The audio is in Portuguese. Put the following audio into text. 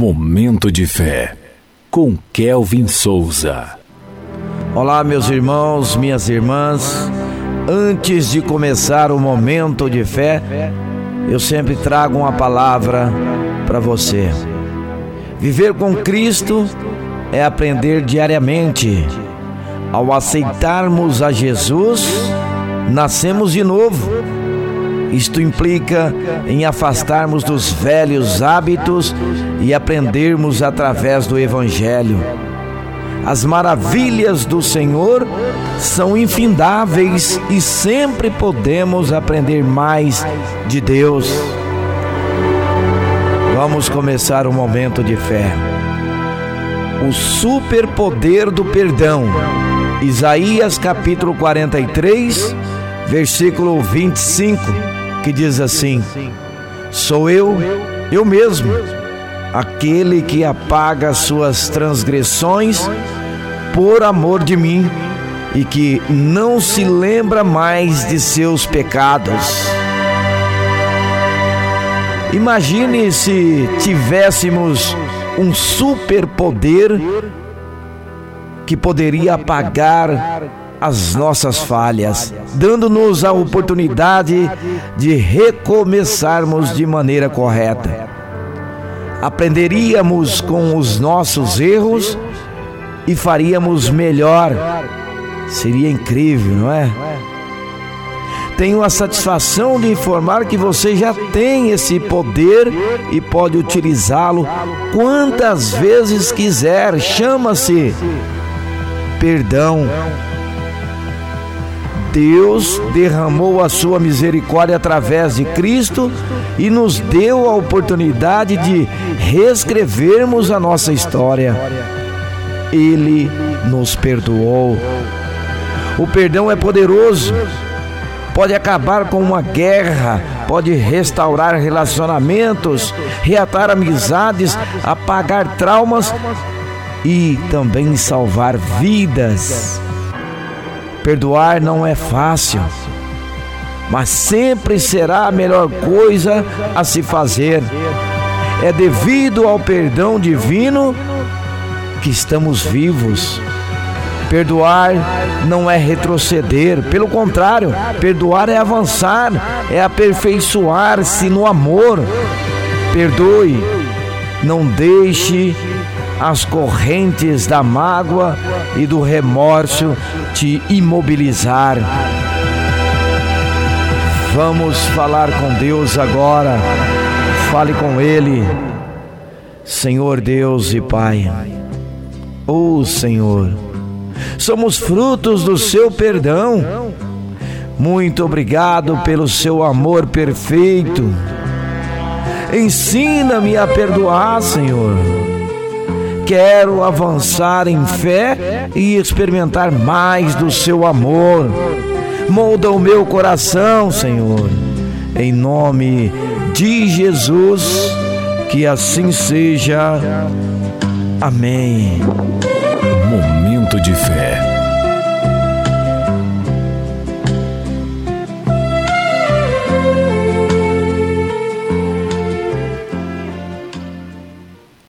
Momento de Fé, com Kelvin Souza. Olá, meus irmãos, minhas irmãs. Antes de começar o momento de fé, eu sempre trago uma palavra para você. Viver com Cristo é aprender diariamente. Ao aceitarmos a Jesus, nascemos de novo isto implica em afastarmos dos velhos hábitos e aprendermos através do Evangelho. As maravilhas do Senhor são infindáveis e sempre podemos aprender mais de Deus. Vamos começar um momento de fé. O superpoder do perdão. Isaías capítulo 43, versículo 25 que diz assim: Sou eu, eu mesmo, aquele que apaga suas transgressões por amor de mim e que não se lembra mais de seus pecados. Imagine se tivéssemos um superpoder que poderia apagar as nossas falhas, dando-nos a oportunidade de recomeçarmos de maneira correta. Aprenderíamos com os nossos erros e faríamos melhor. Seria incrível, não é? Tenho a satisfação de informar que você já tem esse poder e pode utilizá-lo quantas vezes quiser. Chama-se perdão. Deus derramou a sua misericórdia através de Cristo e nos deu a oportunidade de reescrevermos a nossa história. Ele nos perdoou. O perdão é poderoso, pode acabar com uma guerra, pode restaurar relacionamentos, reatar amizades, apagar traumas e também salvar vidas. Perdoar não é fácil, mas sempre será a melhor coisa a se fazer. É devido ao perdão divino que estamos vivos. Perdoar não é retroceder, pelo contrário, perdoar é avançar, é aperfeiçoar-se no amor. Perdoe, não deixe as correntes da mágoa e do remorso te imobilizar. Vamos falar com Deus agora. Fale com Ele. Senhor Deus e Pai. Oh Senhor, somos frutos do seu perdão. Muito obrigado pelo seu amor perfeito. Ensina-me a perdoar, Senhor quero avançar em fé e experimentar mais do seu amor. Molda o meu coração, Senhor, em nome de Jesus, que assim seja. Amém. Momento de fé.